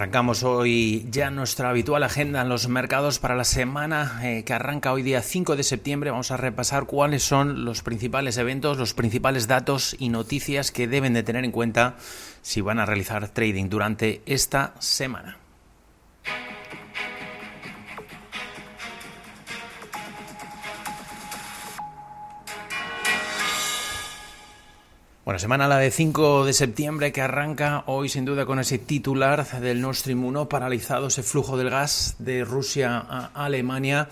Arrancamos hoy ya nuestra habitual agenda en los mercados para la semana eh, que arranca hoy día 5 de septiembre. Vamos a repasar cuáles son los principales eventos, los principales datos y noticias que deben de tener en cuenta si van a realizar trading durante esta semana. Bueno, semana la de 5 de septiembre que arranca hoy sin duda con ese titular del Nord Stream 1 paralizado ese flujo del gas de Rusia a Alemania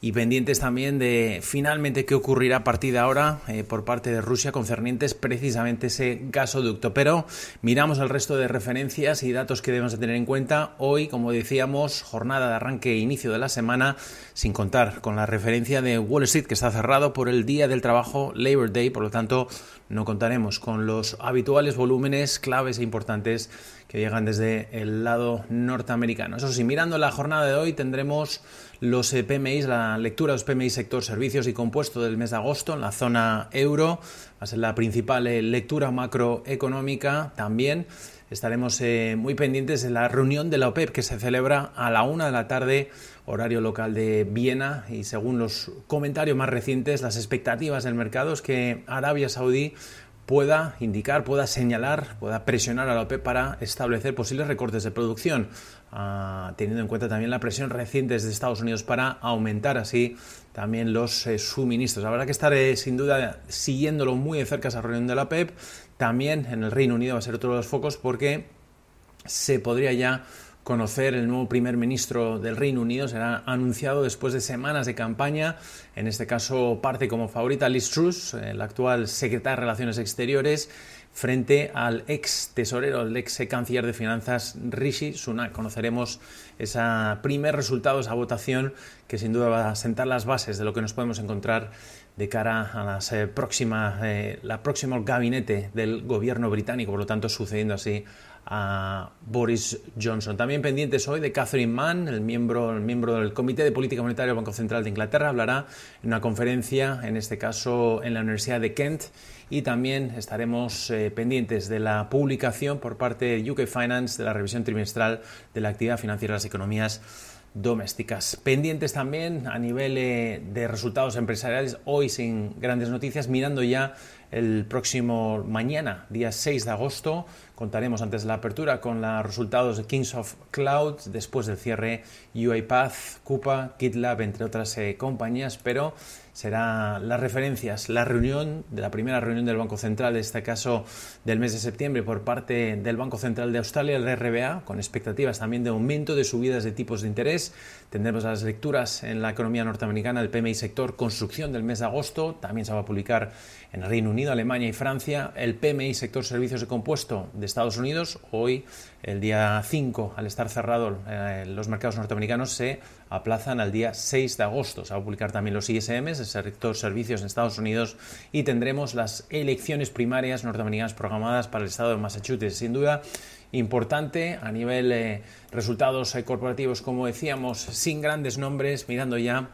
y pendientes también de finalmente qué ocurrirá a partir de ahora eh, por parte de Rusia concernientes precisamente ese gasoducto. Pero miramos el resto de referencias y datos que debemos de tener en cuenta. Hoy, como decíamos, jornada de arranque e inicio de la semana, sin contar con la referencia de Wall Street que está cerrado por el Día del Trabajo, Labor Day, por lo tanto no contaremos con los habituales volúmenes claves e importantes que llegan desde el lado norteamericano. Eso sí, mirando la jornada de hoy tendremos los eh, PMI, la lectura de los PMI sector servicios y compuesto del mes de agosto en la zona euro. A ser la principal eh, lectura macroeconómica también. Estaremos eh, muy pendientes de la reunión de la OPEP que se celebra a la una de la tarde, horario local de Viena. Y según los comentarios más recientes, las expectativas del mercado es que Arabia Saudí pueda indicar, pueda señalar, pueda presionar a la OPEP para establecer posibles recortes de producción, ah, teniendo en cuenta también la presión reciente desde Estados Unidos para aumentar así también los eh, suministros. Habrá que estar sin duda siguiéndolo muy de cerca esa reunión de la OPEP. También en el Reino Unido va a ser otro de los focos porque se podría ya conocer el nuevo primer ministro del Reino Unido. Será anunciado después de semanas de campaña. En este caso parte como favorita Liz Truss, el actual secretario de Relaciones Exteriores, frente al ex tesorero, el ex canciller de finanzas Rishi Sunak. Conoceremos ese primer resultado, esa votación que sin duda va a sentar las bases de lo que nos podemos encontrar de cara a las eh, próximas, eh, la próxima gabinete del gobierno británico, por lo tanto sucediendo así a Boris Johnson. También pendientes hoy de Catherine Mann, el miembro, el miembro del Comité de Política Monetaria del Banco Central de Inglaterra, hablará en una conferencia, en este caso en la Universidad de Kent, y también estaremos eh, pendientes de la publicación por parte de UK Finance de la revisión trimestral de la actividad financiera de las economías domésticas. Pendientes también a nivel eh, de resultados empresariales, hoy sin grandes noticias, mirando ya el próximo mañana, día 6 de agosto, contaremos antes de la apertura con los resultados de Kings of Cloud, después del cierre UiPath, Coupa, GitLab, entre otras eh, compañías, pero será las referencias, la reunión de la primera reunión del Banco Central, en este caso del mes de septiembre, por parte del Banco Central de Australia, el RBA, con expectativas también de aumento de subidas de tipos de interés. Tendremos las lecturas en la economía norteamericana del PMI sector construcción del mes de agosto, también se va a publicar en el Reino Unido, Alemania y Francia, el PMI sector servicios de compuesto de Estados Unidos, hoy el día 5, al estar cerrado eh, los mercados norteamericanos, se aplazan al día 6 de agosto. Se va a publicar también los ISMs, el sector servicios en Estados Unidos, y tendremos las elecciones primarias norteamericanas programadas para el estado de Massachusetts. Sin duda, importante a nivel eh, resultados eh, corporativos, como decíamos, sin grandes nombres, mirando ya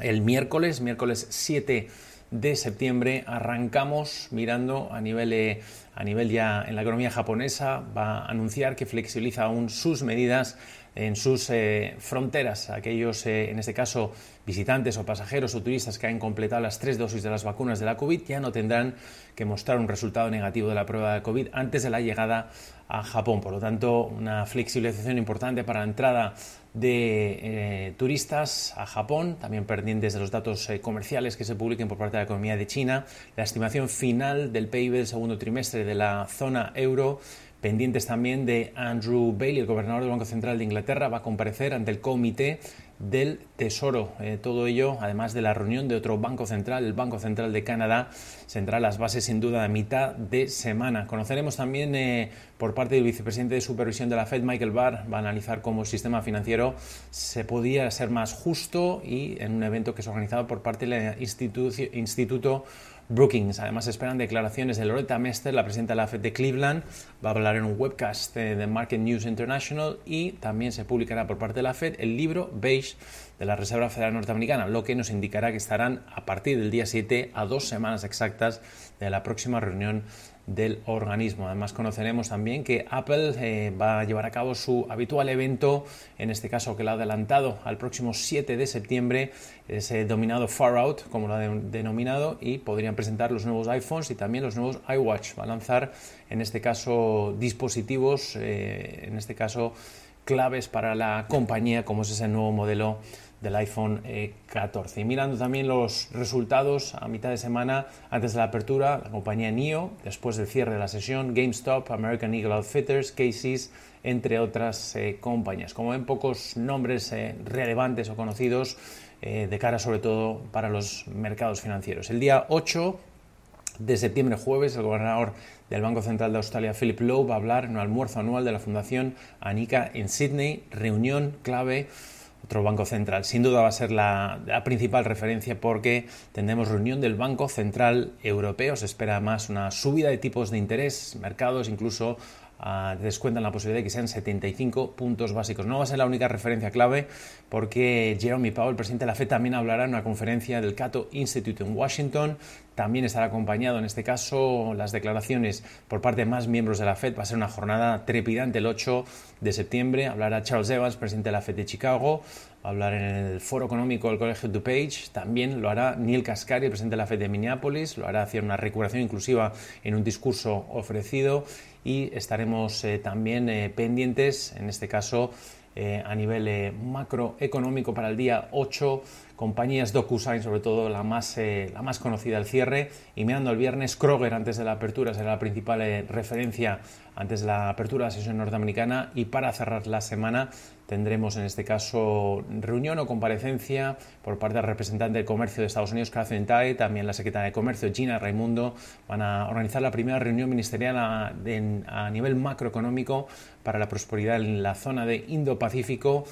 el miércoles, miércoles 7 de septiembre arrancamos mirando a nivel, eh, a nivel ya en la economía japonesa, va a anunciar que flexibiliza aún sus medidas en sus eh, fronteras. Aquellos, eh, en este caso, visitantes o pasajeros o turistas que hayan completado las tres dosis de las vacunas de la COVID ya no tendrán que mostrar un resultado negativo de la prueba de COVID antes de la llegada a Japón. Por lo tanto, una flexibilización importante para la entrada de eh, turistas a Japón, también pendientes de los datos eh, comerciales que se publiquen por parte de la economía de China, la estimación final del PIB del segundo trimestre de la zona euro, pendientes también de Andrew Bailey, el gobernador del Banco Central de Inglaterra, va a comparecer ante el comité del Tesoro. Eh, todo ello, además de la reunión de otro Banco Central, el Banco Central de Canadá, sentará las bases sin duda a mitad de semana. Conoceremos también eh, por parte del vicepresidente de supervisión de la Fed, Michael Barr, va a analizar cómo el sistema financiero se podía ser más justo y en un evento que es organizado por parte del Instituto Brookings. Además, esperan declaraciones de Loretta Mester, la presidenta de la Fed de Cleveland. Va a hablar en un webcast de Market News International y también se publicará por parte de la Fed el libro Beige de la Reserva Federal Norteamericana, lo que nos indicará que estarán a partir del día 7 a dos semanas exactas de la próxima reunión del organismo. Además conoceremos también que Apple eh, va a llevar a cabo su habitual evento, en este caso que lo ha adelantado al próximo 7 de septiembre, ese dominado Far Out, como lo ha denominado, y podrían presentar los nuevos iPhones y también los nuevos iWatch. Va a lanzar en este caso dispositivos, eh, en este caso claves para la compañía, como es ese nuevo modelo del iPhone 14. Eh, y mirando también los resultados a mitad de semana antes de la apertura, la compañía NIO, después del cierre de la sesión, GameStop, American Eagle Outfitters, Casey's, entre otras eh, compañías. Como ven, pocos nombres eh, relevantes o conocidos de cara sobre todo para los mercados financieros. El día 8 de septiembre, jueves, el gobernador del Banco Central de Australia, Philip Lowe, va a hablar en un almuerzo anual de la Fundación Anika en Sydney, reunión clave otro banco central. Sin duda va a ser la, principal referencia porque tendremos reunión del Banco Central Europeo. Se espera más una subida de tipos de interés, mercados incluso descuentan la posibilidad de que sean 75 puntos básicos. No va a ser la única referencia clave porque Jeremy Powell, el presidente de la FED, también hablará en una conferencia del Cato Institute en Washington. También estará acompañado, en este caso, las declaraciones por parte de más miembros de la FED. Va a ser una jornada trepidante el 8 de septiembre. Hablará Charles Evans, presidente de la FED de Chicago. Hablar en el Foro Económico del Colegio DuPage. También lo hará Neil Cascari, presidente de la FED de Minneapolis. Lo hará hacia una recuperación inclusiva en un discurso ofrecido. Y estaremos eh, también eh, pendientes, en este caso, eh, a nivel macroeconómico para el día 8 compañías DocuSign, sobre todo la más, eh, la más conocida al cierre, y mirando el viernes, Kroger antes de la apertura será la principal eh, referencia antes de la apertura de la sesión norteamericana y para cerrar la semana tendremos en este caso reunión o comparecencia por parte del representante de comercio de Estados Unidos, Catherine Tai, también la secretaria de comercio, Gina Raimundo, van a organizar la primera reunión ministerial a, a nivel macroeconómico para la prosperidad en la zona de Indo-Pacífico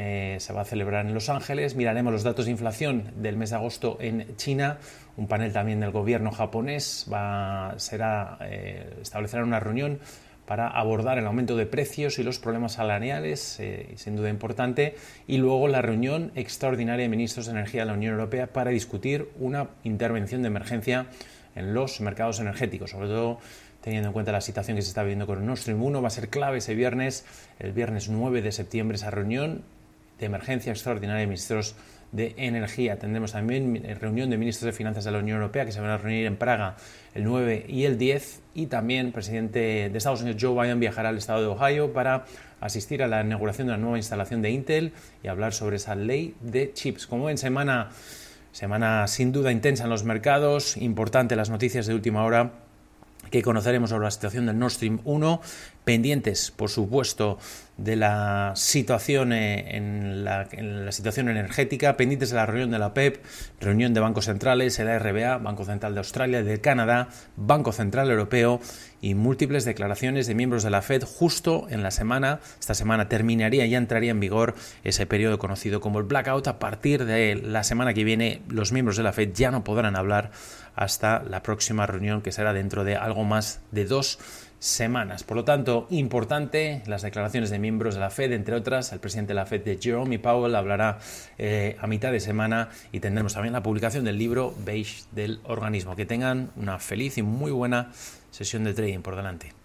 eh, se va a celebrar en Los Ángeles. Miraremos los datos de inflación del mes de agosto en China. Un panel también del gobierno japonés va, será, eh, establecerá una reunión para abordar el aumento de precios y los problemas salariales, eh, sin duda importante, y luego la reunión extraordinaria de ministros de energía de la Unión Europea para discutir una intervención de emergencia en los mercados energéticos, sobre todo teniendo en cuenta la situación que se está viviendo con Nord Stream 1. Va a ser clave ese viernes, el viernes 9 de septiembre, esa reunión de emergencia extraordinaria de ministros de Energía. Tendremos también reunión de ministros de Finanzas de la Unión Europea que se van a reunir en Praga el 9 y el 10 y también el presidente de Estados Unidos Joe Biden viajará al estado de Ohio para asistir a la inauguración de la nueva instalación de Intel y hablar sobre esa ley de chips. Como ven, semana, semana sin duda intensa en los mercados, importante las noticias de última hora que conoceremos sobre la situación del Nord Stream 1, pendientes, por supuesto, de la situación eh, en la, situación energética, pendientes de la reunión de la PEP, reunión de bancos centrales, el RBA, Banco Central de Australia, de Canadá, Banco Central Europeo y múltiples declaraciones de miembros de la Fed justo en la semana. Esta semana terminaría y ya entraría en vigor ese periodo conocido como el blackout. A partir de la semana que viene, los miembros de la Fed ya no podrán hablar hasta la próxima reunión que será dentro de algo más de dos semanas. Por lo tanto, importante las declaraciones de miembros de la Fed, entre otras, el presidente de la Fed, de Jerome Powell, hablará eh, a mitad de semana y tendremos también la publicación del libro Beige del organismo. Que tengan una feliz y muy buena sesión de trading por delante.